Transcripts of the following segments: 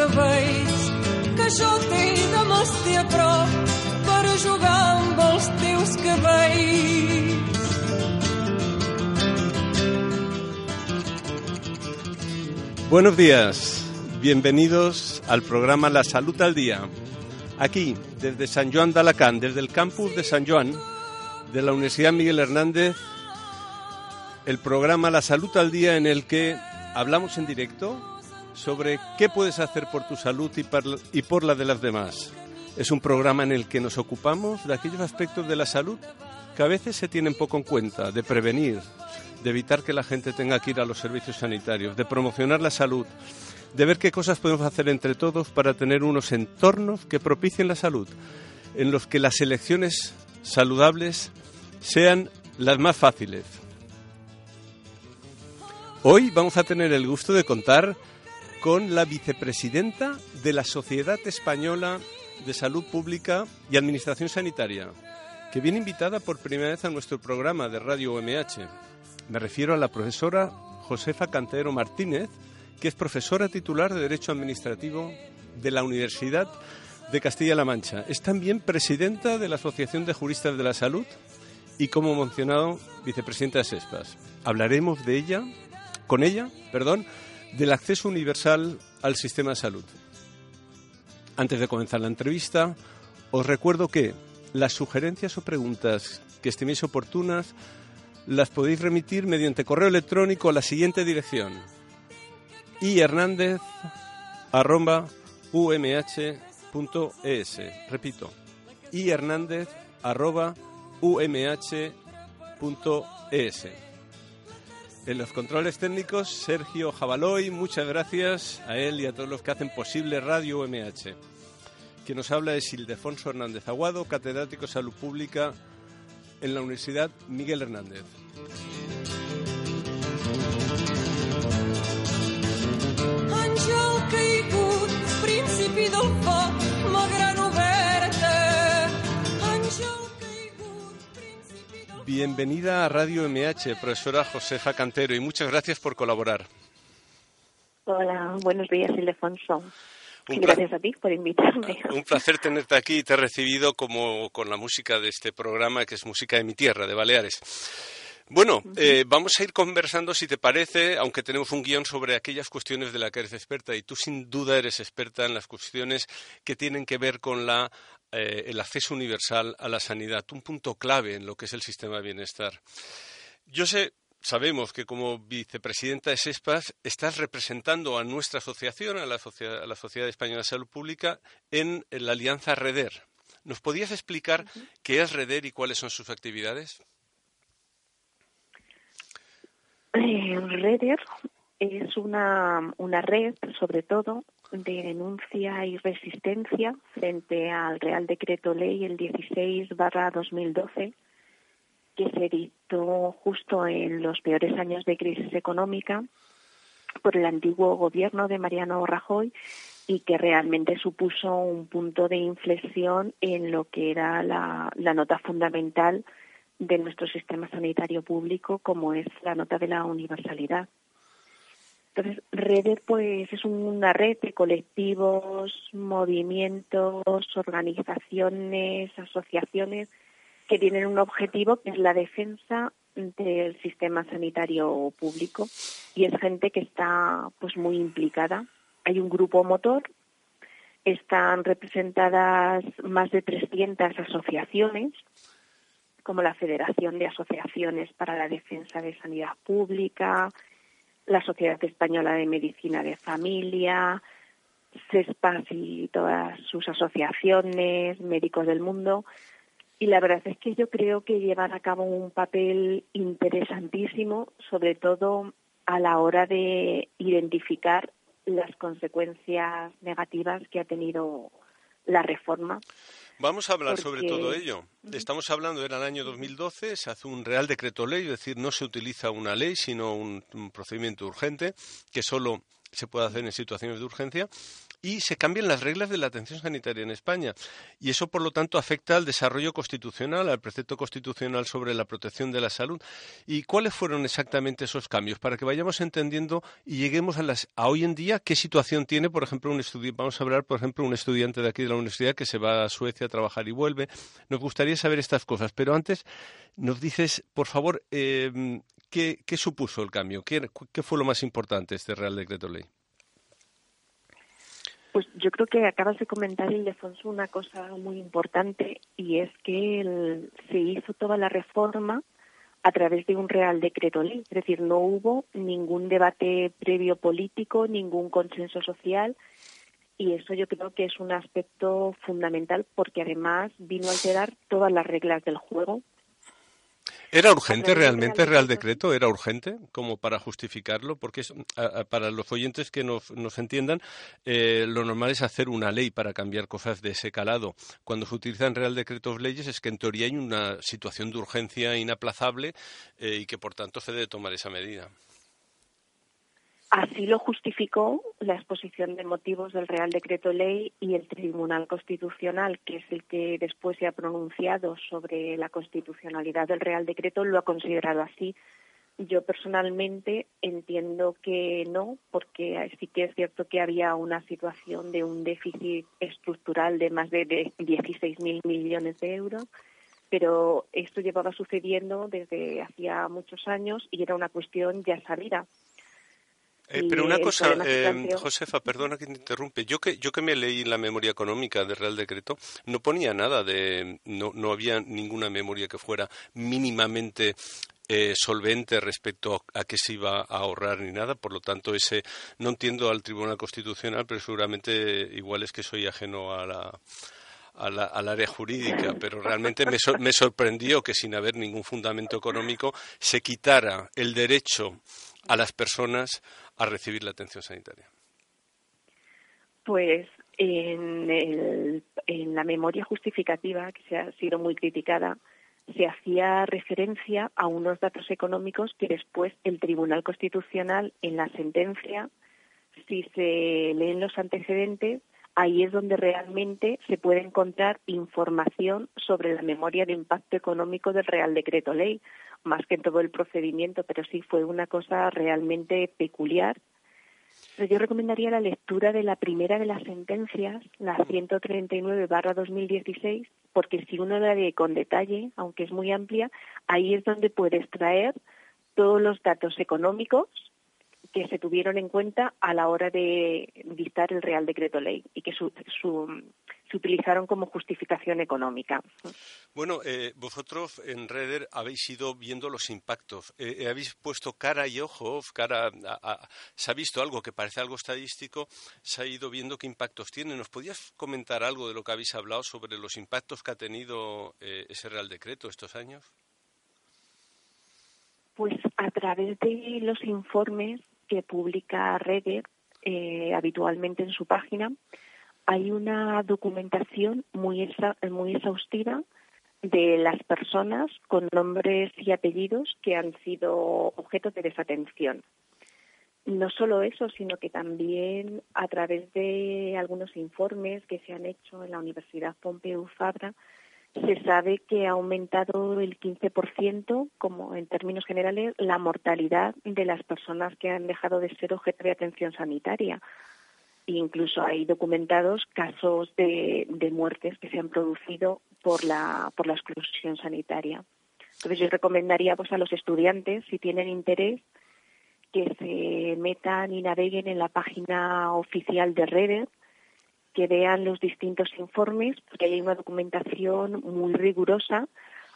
Que a. Buenos días, bienvenidos al programa La Salud al Día. Aquí, desde San Joan de Alacant, desde el campus de San Joan de la Universidad Miguel Hernández, el programa La Salud al Día en el que hablamos en directo sobre qué puedes hacer por tu salud y por la de las demás. Es un programa en el que nos ocupamos de aquellos aspectos de la salud que a veces se tienen poco en cuenta, de prevenir, de evitar que la gente tenga que ir a los servicios sanitarios, de promocionar la salud, de ver qué cosas podemos hacer entre todos para tener unos entornos que propicien la salud, en los que las elecciones saludables sean las más fáciles. Hoy vamos a tener el gusto de contar con la vicepresidenta de la Sociedad Española de Salud Pública y Administración Sanitaria, que viene invitada por primera vez a nuestro programa de Radio UMH. Me refiero a la profesora Josefa Cantero Martínez, que es profesora titular de Derecho Administrativo de la Universidad de Castilla-La Mancha. Es también presidenta de la Asociación de Juristas de la Salud y, como mencionado, vicepresidenta de SESPAS. Hablaremos de ella, con ella, perdón, del acceso universal al sistema de salud. Antes de comenzar la entrevista, os recuerdo que las sugerencias o preguntas que estiméis oportunas las podéis remitir mediante correo electrónico a la siguiente dirección. ihernandez.umh.es Repito, ihernandez.umh.es En los controles técnicos, Sergio Jabaloy, muchas gracias a él y a todos los que hacen posible Radio UMH. Quien nos habla es Ildefonso Hernández Aguado, catedrático de Salud Pública en la Universidad Miguel Hernández. Bienvenida a Radio MH, profesora Josefa Cantero, y muchas gracias por colaborar. Hola, buenos días, Ildefonso. Un gracias a ti por invitarme. Un placer tenerte aquí y te he recibido como con la música de este programa, que es música de mi tierra, de Baleares. Bueno, eh, vamos a ir conversando, si te parece, aunque tenemos un guion sobre aquellas cuestiones de las que eres experta, y tú sin duda eres experta en las cuestiones que tienen que ver con la, eh, el acceso universal a la sanidad, un punto clave en lo que es el sistema de bienestar. Yo sé, sabemos que como vicepresidenta de SESPAS estás representando a nuestra asociación, a la, Socia- a la Sociedad Española de Salud Pública, en, la alianza REDER. ¿Nos podías explicar qué es REDER y cuáles son sus actividades? Eh, Reder es una, una red, sobre todo, de denuncia y resistencia frente al Real Decreto Ley el 16 2012 que se dictó justo en los peores años de crisis económica por el antiguo gobierno de Mariano Rajoy y que realmente supuso un punto de inflexión en lo que era la, la nota fundamental de nuestro sistema sanitario público, como es la nota de la universalidad. Entonces, Redes pues es una red de colectivos, movimientos, organizaciones, asociaciones que tienen un objetivo que es la defensa del sistema sanitario público y es gente que está pues muy implicada. Hay un grupo motor, están representadas más de 300 asociaciones, como la Federación de Asociaciones para la Defensa de Sanidad Pública, la Sociedad Española de Medicina de Familia, CESPAS y todas sus asociaciones, médicos del mundo. Y la verdad es que yo creo que llevan a cabo un papel interesantísimo, sobre todo a la hora de identificar las consecuencias negativas que ha tenido la reforma. Vamos a hablar sobre todo ello. Estamos hablando, era el año 2012, se hace un Real Decreto Ley, es decir, no se utiliza una ley, sino un procedimiento urgente que solo se puede hacer en situaciones de urgencia y se cambian las reglas de la atención sanitaria en España. Y eso, por lo tanto, afecta al desarrollo constitucional, al precepto constitucional sobre la protección de la salud. ¿Y cuáles fueron exactamente esos cambios? Para que vayamos entendiendo y lleguemos a, las, a hoy en día, qué situación tiene, por ejemplo, un estudiante, vamos a hablar, por ejemplo, un estudiante de aquí de la universidad que se va a Suecia a trabajar y vuelve. Nos gustaría saber estas cosas, pero antes nos dices, por favor, eh, ¿qué, supuso el cambio? ¿Qué, ¿Qué fue lo más importante este Real Decreto Ley? Pues yo creo que acabas de comentar, Ildefonso, una cosa muy importante y es que se hizo toda la reforma a través de un Real Decreto Ley. Es decir, no hubo ningún debate previo político, ningún consenso social y eso yo creo que es un aspecto fundamental porque además vino a alterar todas las reglas del juego ¿Era urgente realmente Real Decreto? ¿Era urgente como para justificarlo? Porque para los oyentes que nos, entiendan, eh, lo normal es hacer una ley para cambiar cosas de ese calado. Cuando se utilizan Real Decretos leyes es que en teoría hay una situación de urgencia inaplazable eh, y que por tanto se debe tomar esa medida. Así lo justificó la exposición de motivos del Real Decreto Ley y el Tribunal Constitucional, que es el que después se ha pronunciado sobre la constitucionalidad del Real Decreto, lo ha considerado así. Yo personalmente entiendo que no, porque sí que es cierto que había una situación de un déficit estructural de más de 16.000 millones de euros, pero esto llevaba sucediendo desde hacía muchos años y era una cuestión ya sabida eh, pero una cosa, eh, Josefa, perdona que te interrumpe. Yo que, yo que me leí la memoria económica del Real Decreto, no ponía nada de. No, no había ninguna memoria que fuera mínimamente eh, solvente respecto a qué se iba a ahorrar ni nada. Por lo tanto, ese no entiendo al Tribunal Constitucional, pero seguramente igual es que soy ajeno a la, al área jurídica, pero realmente me, me sorprendió que sin haber ningún fundamento económico se quitara el derecho a las personas a recibir la atención sanitaria? Pues en, en la memoria justificativa, que se ha sido muy criticada, se hacía referencia a unos datos económicos que después el Tribunal Constitucional, en la sentencia, si se leen los antecedentes, ahí es donde realmente se puede encontrar información sobre la memoria de impacto económico del Real Decreto Ley más que en todo el procedimiento, pero sí fue una cosa realmente peculiar. Pero yo recomendaría la lectura de la primera de las sentencias, la 139-2016, porque si uno la lee con detalle, aunque es muy amplia, ahí es donde puedes traer todos los datos económicos que se tuvieron en cuenta a la hora de dictar el Real Decreto Ley y que su, se utilizaron como justificación económica. Bueno, eh, vosotros en Reder habéis ido viendo los impactos. Eh, eh, habéis puesto cara y ojos, cara se ha visto algo que parece algo estadístico, se ha ido viendo qué impactos tiene. ¿Nos podías comentar algo de lo que habéis hablado sobre los impactos que ha tenido ese Real Decreto estos años? Pues a través de los informes que publica Reder habitualmente en su página, hay una documentación muy, muy exhaustiva de las personas con nombres y apellidos que han sido objeto de desatención. No solo eso, sino que también a través de algunos informes que se han hecho en la Universidad Pompeu Fabra, se sabe que ha aumentado el 15%, como en términos generales, la mortalidad de las personas que han dejado de ser objeto de atención sanitaria incluso hay documentados casos de, muertes que se han producido por la, por la exclusión sanitaria. Entonces yo recomendaría pues a los estudiantes, si tienen interés, que se metan y naveguen en la página oficial de Redes, que vean los distintos informes, porque hay una documentación muy rigurosa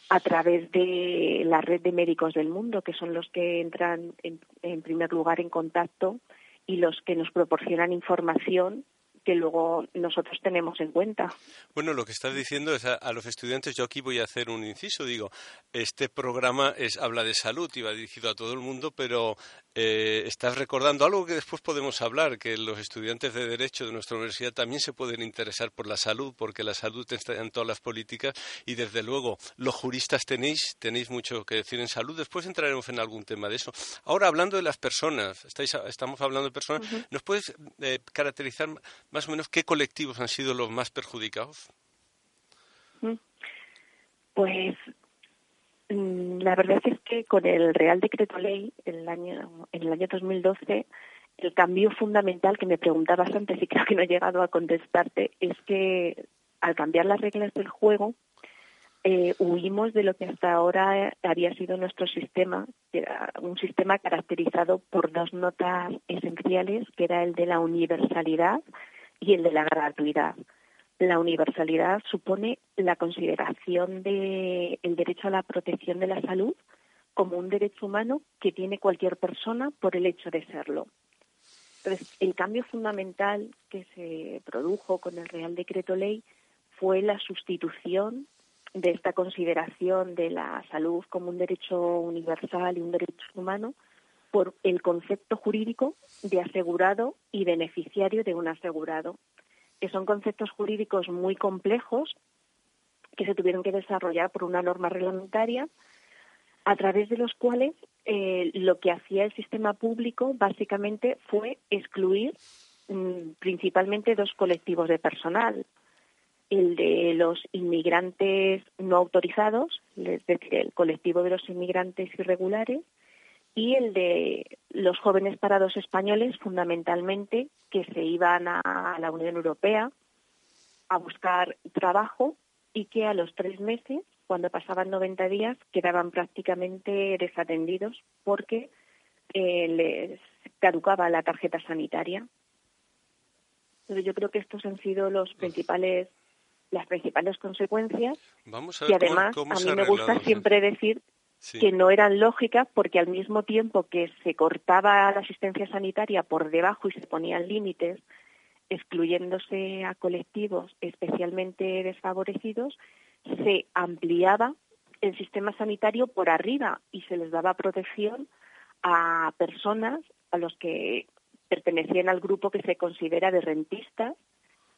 a través de la red de médicos del mundo, que son los que entran en, primer lugar en contacto y los que nos proporcionan información que luego nosotros tenemos en cuenta. Bueno, lo que estás diciendo es a, los estudiantes, yo aquí voy a hacer un inciso, digo, este programa es habla de salud y va dirigido a todo el mundo, pero eh, estás recordando algo que después podemos hablar, que los estudiantes de Derecho de nuestra universidad también se pueden interesar por la salud, porque la salud está en todas las políticas y desde luego los juristas tenéis, tenéis mucho que decir en salud. Después entraremos en algún tema de eso. Ahora, hablando de las personas, estamos hablando de personas, ¿nos puedes eh, caracterizar más o menos qué colectivos han sido los más perjudicados? Pues Mm, la verdad es que con el Real Decreto Ley en el año, en el año 2012, el cambio fundamental que me preguntabas antes y creo que no he llegado a contestarte es que al cambiar las reglas del juego, eh, huimos de lo que hasta ahora había sido nuestro sistema, que era un sistema caracterizado por dos notas esenciales, que era el de la universalidad y el de la gratuidad. La universalidad supone la consideración del el derecho a la protección de la salud como un derecho humano que tiene cualquier persona por el hecho de serlo. Entonces, el cambio fundamental que se produjo con el Real Decreto Ley fue la sustitución de esta consideración de la salud como un derecho universal y un derecho humano por el concepto jurídico de asegurado y beneficiario de un asegurado que son conceptos jurídicos muy complejos que se tuvieron que desarrollar por una norma reglamentaria a través de los cuales eh, lo que hacía el sistema público básicamente fue excluir mm, principalmente dos colectivos de personal, el de los inmigrantes no autorizados, es decir, el colectivo de los inmigrantes irregulares, y el de los jóvenes parados españoles, fundamentalmente, que se iban a la Unión Europea a buscar trabajo y que a los tres meses, cuando pasaban 90 días, quedaban prácticamente desatendidos porque eh, les caducaba la tarjeta sanitaria. Pero yo creo que estos han sido los principales las principales consecuencias y además a mí me gusta siempre decir que no eran lógicas porque al mismo tiempo que se cortaba la asistencia sanitaria por debajo y se ponían límites, excluyéndose a colectivos especialmente desfavorecidos, se ampliaba el sistema sanitario por arriba y se les daba protección a personas a los que pertenecían al grupo que se considera de rentistas,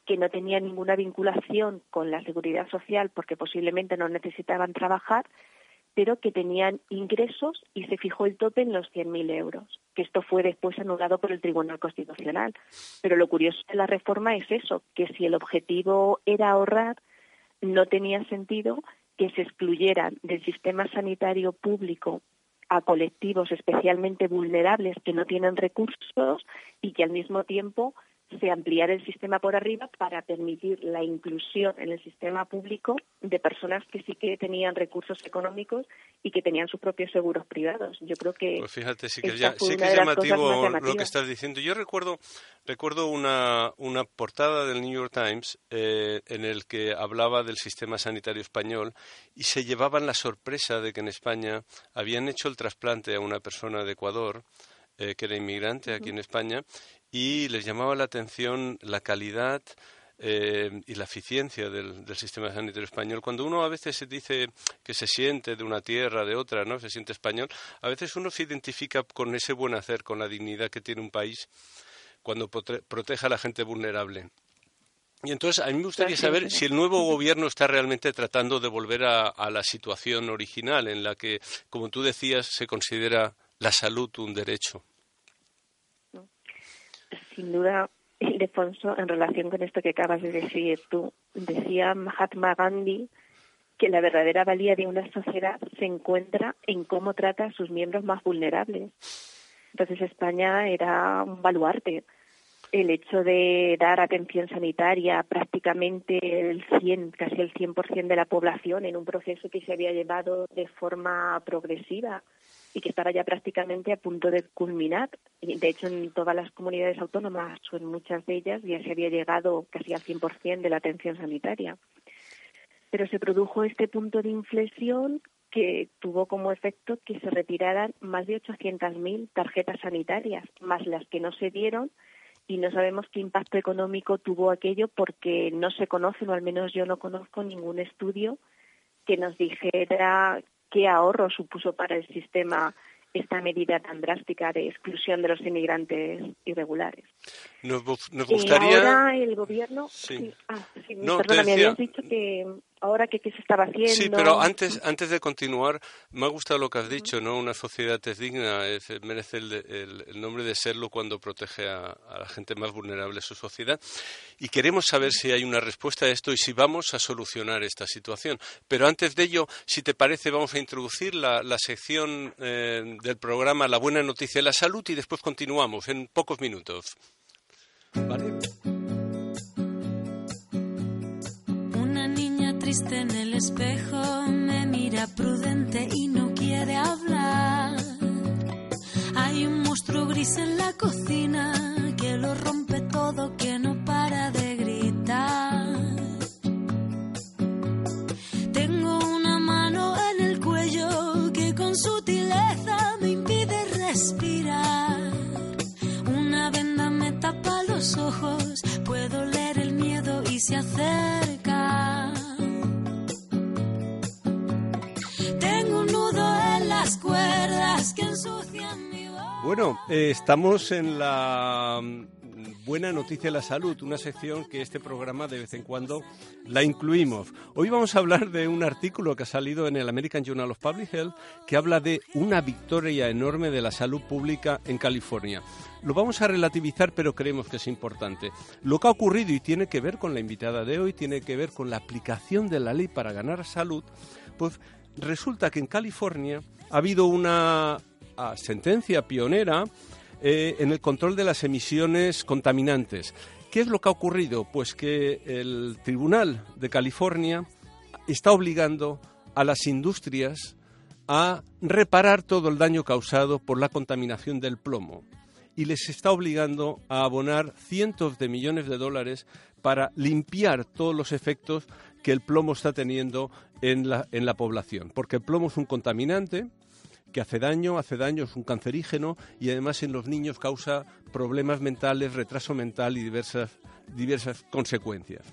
que no tenían ninguna vinculación con la seguridad social porque posiblemente no necesitaban trabajar pero que tenían ingresos y se fijó el tope en los 100.000 euros, que esto fue después anulado por el Tribunal Constitucional. Pero lo curioso de la reforma es eso, que si el objetivo era ahorrar, no tenía sentido que se excluyeran del sistema sanitario público a colectivos especialmente vulnerables que no tienen recursos y que al mismo tiempo se ampliara el sistema por arriba para permitir la inclusión en el sistema público de personas que sí que tenían recursos económicos y que tenían sus propios seguros privados. Yo creo que pues fíjate sí que, es llamativo lo que estás diciendo. Yo recuerdo recuerdo una, una portada del New York Times eh, en el que hablaba del sistema sanitario español y se llevaban la sorpresa de que en España habían hecho el trasplante a una persona de Ecuador eh, que era inmigrante aquí en España y les llamaba la atención la calidad eh, y la eficiencia del, sistema sanitario español. Cuando uno a veces se dice que se siente de una tierra, de otra, ¿no? Se siente español, a veces uno se identifica con ese buen hacer, con la dignidad que tiene un país cuando protege a la gente vulnerable. Y entonces a mí me gustaría saber si el nuevo gobierno está realmente tratando de volver a la situación original en la que, como tú decías, se considera la salud un derecho. Sin duda, Ildefonso, en relación con esto que acabas de decir tú, decía Mahatma Gandhi que la verdadera valía de una sociedad se encuentra en cómo trata a sus miembros más vulnerables. Entonces España era un baluarte el hecho de dar atención sanitaria prácticamente el 100, casi el 100% de la población en un proceso que se había llevado de forma progresiva y que estaba ya prácticamente a punto de culminar. De hecho, en todas las comunidades autónomas o en muchas de ellas ya se había llegado casi al 100% de la atención sanitaria. Pero se produjo este punto de inflexión que tuvo como efecto que se retiraran más de 800.000 tarjetas sanitarias, más las que no se dieron y no sabemos qué impacto económico tuvo aquello porque no se conoce, o al menos yo no conozco ningún estudio que nos dijera qué ahorro supuso para el sistema esta medida tan drástica de exclusión de los inmigrantes irregulares. Nos, gustaría. Y ahora el gobierno. Sí. Ah, sí, perdona, me habías dicho que ahora que qué se estaba haciendo. Sí, pero antes, antes de continuar, me ha gustado lo que has dicho, ¿no? Una sociedad es digna, merece el, nombre de serlo cuando protege a, la gente más vulnerable de su sociedad. Y queremos saber si hay una respuesta a esto y si vamos a solucionar esta situación. Pero antes de ello, si te parece, vamos a introducir la, sección eh, del programa La Buena Noticia de la Salud y después continuamos en pocos minutos. ¿Vale? Triste en el espejo, me mira prudente y no quiere hablar. Hay un monstruo gris en la cocina Bueno, eh, estamos en la mm, buena noticia de la salud, una sección que este programa de vez en cuando la incluimos. Hoy vamos a hablar de un artículo que ha salido en el American Journal of Public Health que habla de una victoria enorme de la salud pública en California. Lo vamos a relativizar, pero creemos que es importante. Lo que ha ocurrido y tiene que ver con la invitada de hoy, tiene que ver con la aplicación de la ley para ganar salud, pues resulta que en California ha habido una sentencia pionera eh, en el control de las emisiones contaminantes. ¿Qué es lo que ha ocurrido? Pues que el Tribunal de California está obligando a las industrias a reparar todo el daño causado por la contaminación del plomo y les está obligando a abonar cientos de millones de dólares para limpiar todos los efectos que el plomo está teniendo en la, en la población. Porque el plomo es un contaminante, que hace daño, hace daño, es un cancerígeno y además en los niños causa problemas mentales, retraso mental y diversas, diversas consecuencias.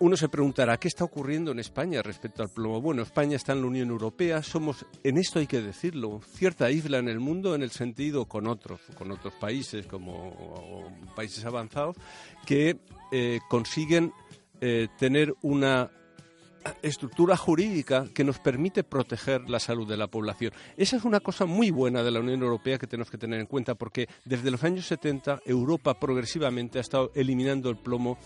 Uno se preguntará, ¿qué está ocurriendo en España respecto al plomo? Bueno, España está en la Unión Europea, somos, en esto hay que decirlo, cierta isla en el mundo en el sentido con otros, con otros países como países avanzados, que eh, consiguen eh, tener una estructura jurídica que nos permite proteger la salud de la población. Esa es una cosa muy buena de la Unión Europea que tenemos que tener en cuenta porque desde los años 70 Europa progresivamente ha estado eliminando el plomo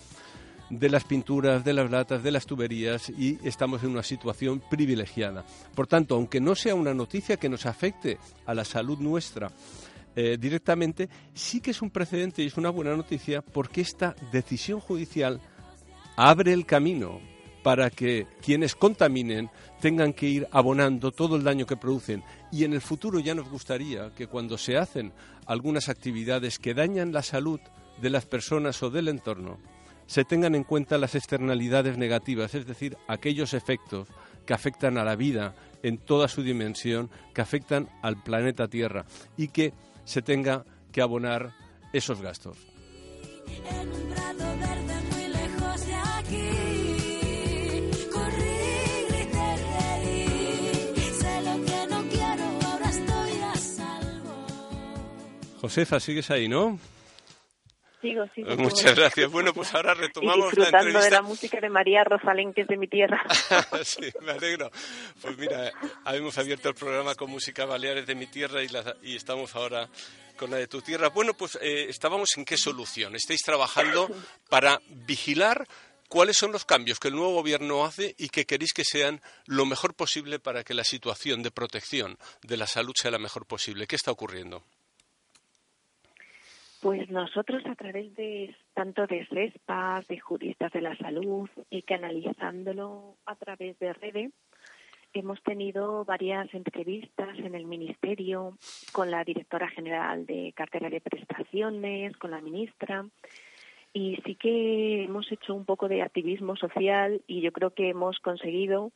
de las pinturas, de las latas, de las tuberías y estamos en una situación privilegiada. Por tanto, aunque no sea una noticia que nos afecte a la salud nuestra, eh, directamente, sí que es un precedente y es una buena noticia porque esta decisión judicial abre el camino para que quienes contaminen tengan que ir abonando todo el daño que producen. Y en el futuro ya nos gustaría que cuando se hacen algunas actividades que dañan la salud de las personas o del entorno, se tengan en cuenta las externalidades negativas, es decir, aquellos efectos que afectan a la vida en toda su dimensión, que afectan al planeta Tierra y que se tenga que abonar esos gastos. Josefa, sigues ahí, ¿no? Sigo, sigo. Pues muchas gracias. Bueno, pues ahora retomamos disfrutando la entrevista. de la música de María Rosalén, que es de mi tierra. sí, me alegro. Pues mira, habíamos abierto el programa con música Baleares de mi tierra y, y estamos ahora con la de tu tierra. Bueno, pues eh, estábamos en qué solución. Estáis trabajando para vigilar cuáles son los cambios que el nuevo gobierno hace y que queréis que sean lo mejor posible para que la situación de protección de la salud sea la mejor posible. ¿Qué está ocurriendo? Pues nosotros a través de tanto de CESPAS, de juristas de la salud y canalizándolo a través de redes, hemos tenido varias entrevistas en el Ministerio con la directora general de cartera de prestaciones, con la ministra, y sí que hemos hecho un poco de activismo social y yo creo que hemos conseguido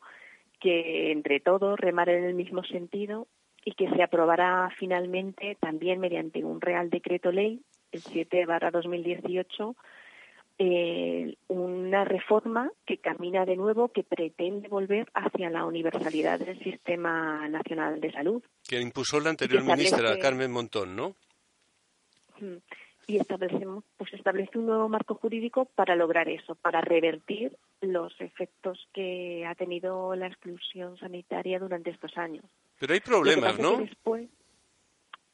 que entre todos remar en el mismo sentido y que se aprobará finalmente también mediante un Real Decreto Ley, el 7 barra 2018, eh, una reforma que camina de nuevo, que pretende volver hacia la universalidad del Sistema Nacional de Salud. Que impuso la anterior ministra Carmen Montón, ¿no? Mm y establecemos, pues establece un nuevo marco jurídico para lograr eso, para revertir los efectos que ha tenido la exclusión sanitaria durante estos años. Pero hay problemas, ¿no? Después,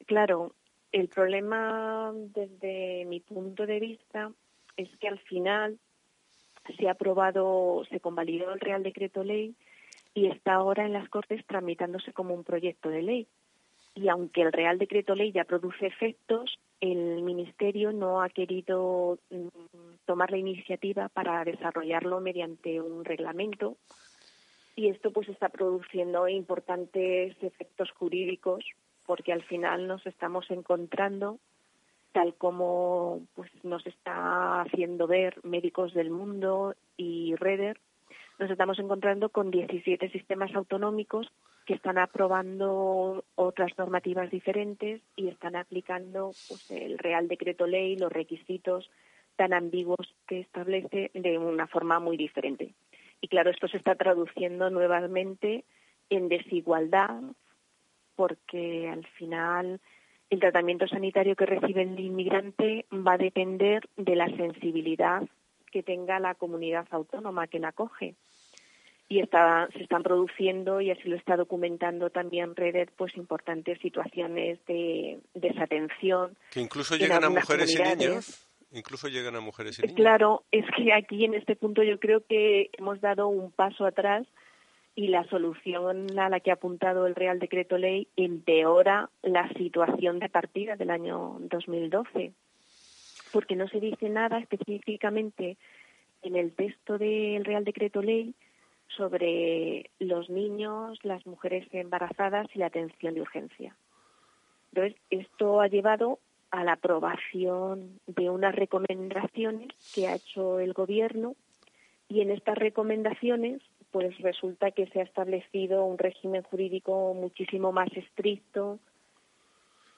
claro, el problema desde mi punto de vista es que al final se ha aprobado, se convalidó el Real Decreto Ley y está ahora en las Cortes tramitándose como un proyecto de ley. Y aunque el Real Decreto Ley ya produce efectos, el Ministerio no ha querido mm, tomar la iniciativa para desarrollarlo mediante un reglamento y esto pues está produciendo importantes efectos jurídicos porque al final nos estamos encontrando tal como pues nos está haciendo ver médicos del mundo y Reder nos estamos encontrando con 17 sistemas autonómicos que están aprobando otras normativas diferentes y están aplicando pues, el Real Decreto Ley, los requisitos tan ambiguos que establece de una forma muy diferente. Y claro, esto se está traduciendo nuevamente en desigualdad porque al final el tratamiento sanitario que recibe el inmigrante va a depender de la sensibilidad que tenga la comunidad autónoma que la acoge y está, se están produciendo, y así lo está documentando también Reddit, pues importantes situaciones de desatención. Que incluso llegan a mujeres y niños. Incluso llegan a mujeres y niños. Claro, es que aquí en este punto yo creo que hemos dado un paso atrás y la solución a la que ha apuntado el Real Decreto Ley empeora la situación de partida del año 2012, porque no se dice nada específicamente en el texto del Real Decreto Ley sobre los niños, las mujeres embarazadas y la atención de urgencia. Entonces, esto ha llevado a la aprobación de unas recomendaciones que ha hecho el Gobierno y en estas recomendaciones pues resulta que se ha establecido un régimen jurídico muchísimo más estricto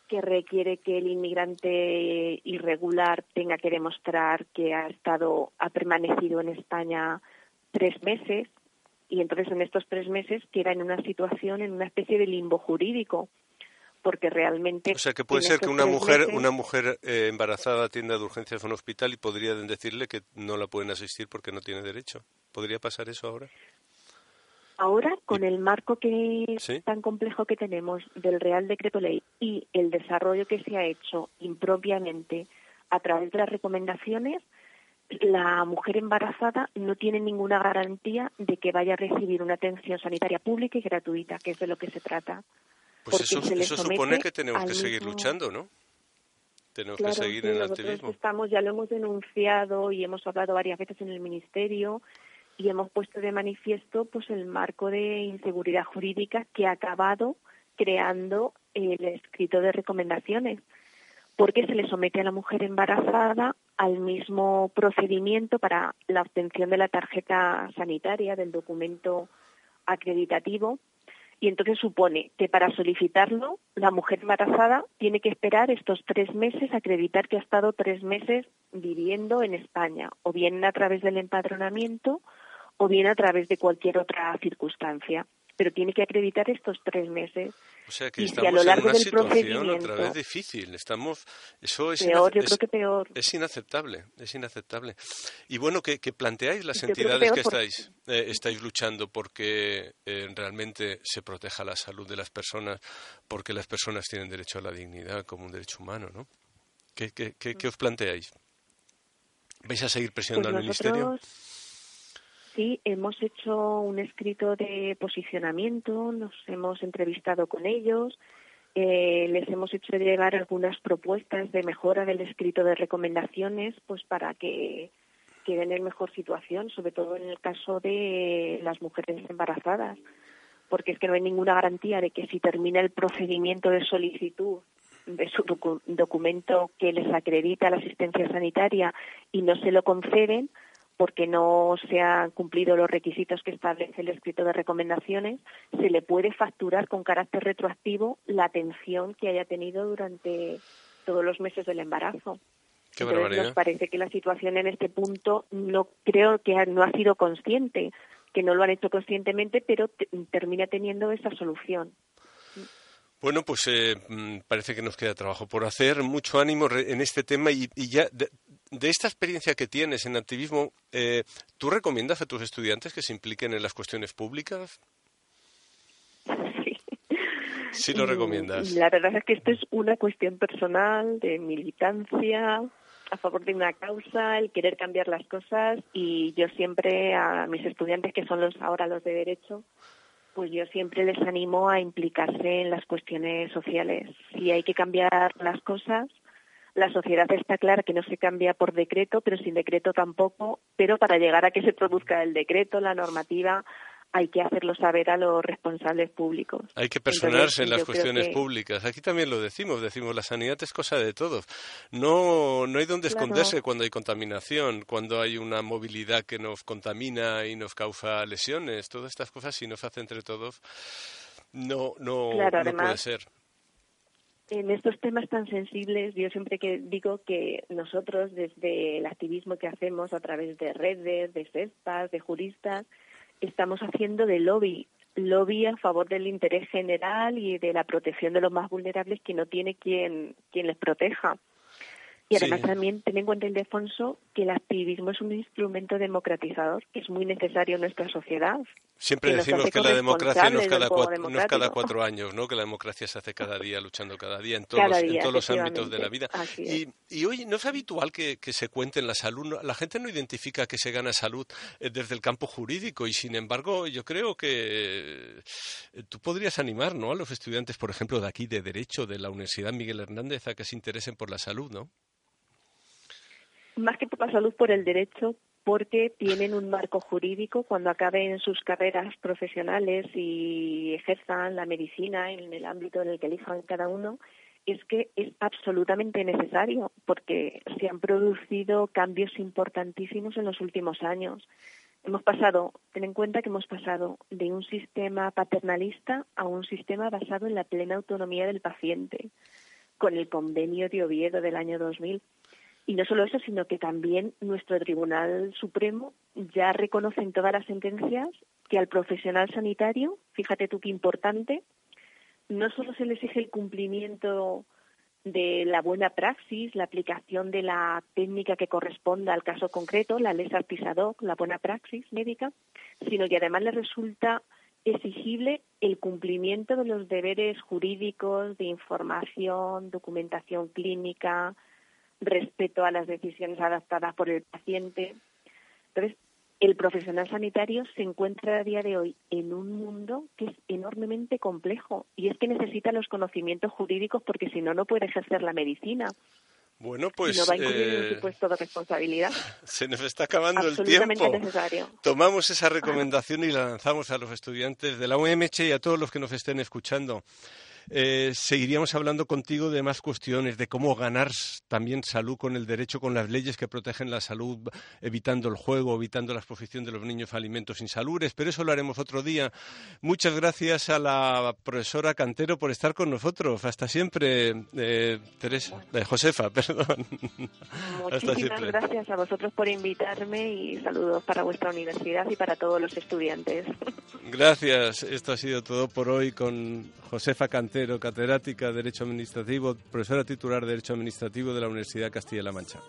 que requiere que el inmigrante irregular tenga que demostrar que ha estado ha permanecido en España tres meses y entonces en estos tres meses queda en una situación, en una especie de limbo jurídico, porque realmente... O sea, que puede ser que una mujer, una mujer eh, embarazada atienda de urgencias en un hospital y podrían decirle que no la pueden asistir porque no tiene derecho. ¿Podría pasar eso ahora? Ahora, con el marco que tan complejo que tenemos del Real Decreto Ley y el desarrollo que se ha hecho impropiamente a través de las recomendaciones, la mujer embarazada no tiene ninguna garantía de que vaya a recibir una atención sanitaria pública y gratuita, que es de lo que se trata. Pues eso, supone que tenemos que seguir luchando, ¿no? Tenemos que seguir en el activismo. Estamos, ya lo hemos denunciado y hemos hablado varias veces en el Ministerio y hemos puesto de manifiesto pues el marco de inseguridad jurídica que ha acabado creando el escrito de recomendaciones porque se le somete a la mujer embarazada al mismo procedimiento para la obtención de la tarjeta sanitaria, del documento acreditativo, y entonces supone que para solicitarlo la mujer embarazada tiene que esperar estos tres meses, acreditar que ha estado tres meses viviendo en España, o bien a través del empadronamiento, o bien a través de cualquier otra circunstancia pero tiene que acreditar estos tres meses. O sea que estamos a lo largo en una del situación otra vez difícil. Estamos, eso es, peor, yo creo que peor. es inaceptable, es inaceptable. Y bueno, que, planteáis las entidades que, estáis, eh, estáis luchando porque eh, realmente se proteja la salud de las personas, porque las personas tienen derecho a la dignidad como un derecho humano, ¿no? ¿Qué, qué, qué, os planteáis? ¿Vais a seguir presionando pues al Ministerio? Sí, hemos hecho un escrito de posicionamiento, nos hemos entrevistado con ellos eh, les hemos hecho llegar algunas propuestas de mejora del escrito de recomendaciones, pues para que queden en mejor situación, sobre todo en el caso de las mujeres embarazadas, porque es que no hay ninguna garantía de que si termina el procedimiento de solicitud de su documento que les acredita la asistencia sanitaria y no se lo conceden, porque no se han cumplido los requisitos que establece el escrito de recomendaciones, se le puede facturar con carácter retroactivo la atención que haya tenido durante todos los meses del embarazo. Qué Entonces, nos parece que la situación en este punto no creo que no ha sido consciente, que no lo han hecho conscientemente, pero termina teniendo esa solución. Bueno, pues eh, mm, parece que nos queda trabajo por hacer. Mucho ánimo en este tema y, ya de esta experiencia que tienes en activismo, eh, ¿tú recomiendas a tus estudiantes que se impliquen en las cuestiones públicas? Sí. Sí lo recomiendas. La verdad es que esto es una cuestión personal de militancia a favor de una causa, el querer cambiar las cosas y yo siempre a mis estudiantes que son los ahora los de derecho, pues yo siempre les animo a implicarse en las cuestiones sociales. Si hay que cambiar las cosas, la sociedad está clara que no se cambia por decreto, pero sin decreto tampoco. Pero para llegar a que se produzca el decreto, la normativa, hay que hacerlo saber a los responsables públicos. Hay que personarse en las cuestiones públicas. Aquí también lo decimos, decimos la sanidad es cosa de todos. No, no hay donde esconderse cuando hay contaminación, cuando hay una movilidad que nos contamina y nos causa lesiones. Todas estas cosas, si nos hace entre todos, no, no, no puede ser en estos temas tan sensibles, yo siempre que digo que nosotros, desde el activismo que hacemos a través de redes, de cestas, de juristas, estamos haciendo de lobby, lobby a favor del interés general y de la protección de los más vulnerables que no tiene quien, quien les proteja. Y además también ten en cuenta, Ildefonso, que el activismo es un instrumento democratizador que es muy necesario en nuestra sociedad. Siempre decimos que la democracia no es, cada cuatro, no es cada cuatro años, ¿no? que la democracia se hace cada día, luchando cada día en todos, los, en todos los ámbitos de la vida. Y, y, hoy no es habitual que, que, se cuente en la salud, la gente no identifica que se gana salud eh, desde el campo jurídico y sin embargo yo creo que eh, tú podrías animar ¿no? a los estudiantes, por ejemplo, de aquí de Derecho, de la Universidad Miguel Hernández, a que se interesen por la salud, ¿no? Más que por la salud, por el derecho, porque tienen un marco jurídico cuando acaben sus carreras profesionales y ejerzan la medicina en el ámbito en el que elijan cada uno, es que es absolutamente necesario porque se han producido cambios importantísimos en los últimos años. Hemos pasado, ten en cuenta que hemos pasado de un sistema paternalista a un sistema basado en la plena autonomía del paciente, con el convenio de Oviedo del año 2000 y no solo eso, sino que también nuestro Tribunal Supremo ya reconoce en todas las sentencias que al profesional sanitario, fíjate tú qué importante, no solo se le exige el cumplimiento de la buena praxis, la aplicación de la técnica que corresponda al caso concreto, la ley artisadoc, la buena praxis médica, sino que además le resulta exigible el cumplimiento de los deberes jurídicos de información, documentación clínica, respeto a las decisiones adaptadas por el paciente. Entonces, el profesional sanitario se encuentra a día de hoy en un mundo que es enormemente complejo y es que necesita los conocimientos jurídicos porque si no, no puede ejercer la medicina. Bueno, pues. no va a incluir eh, de responsabilidad. Se nos está acabando el tiempo. Necesario. Tomamos esa recomendación y la lanzamos a los estudiantes de la UMH y a todos los que nos estén escuchando. Eh, seguiríamos hablando contigo de más cuestiones, de cómo ganar también salud con el derecho, con las leyes que protegen la salud, evitando el juego, evitando la exposición de los niños a alimentos insalubres, pero eso lo haremos otro día. Muchas gracias a la profesora Cantero por estar con nosotros. Hasta siempre, eh, Teresa, eh, Josefa, perdón. Muchísimas gracias a vosotros por invitarme y saludos para vuestra universidad y para todos los estudiantes. Gracias. Esto ha sido todo por hoy con Josefa Cantero, catedrática de Derecho Administrativo, profesora titular de Derecho Administrativo de la Universidad Castilla-La Mancha.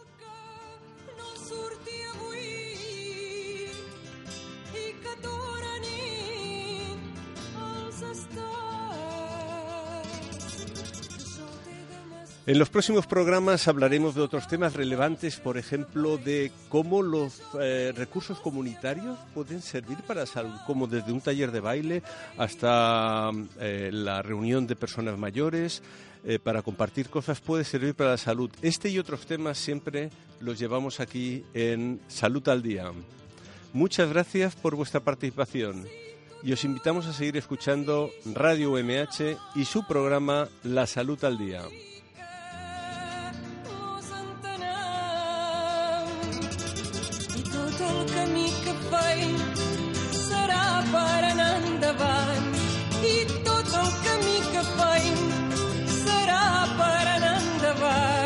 En los próximos programas hablaremos de otros temas relevantes, por ejemplo, de cómo los eh, recursos comunitarios pueden servir para la salud, como desde un taller de baile hasta eh, la reunión de personas mayores, eh, para compartir cosas puede servir para la salud. Este y otros temas siempre los llevamos aquí en Salud al Día. Muchas gracias por vuestra participación y os invitamos a seguir escuchando Radio UMH y su programa La Salud al Día. tot el camí que feim serà per anar endavant. I tot el camí que feim serà per anar endavant.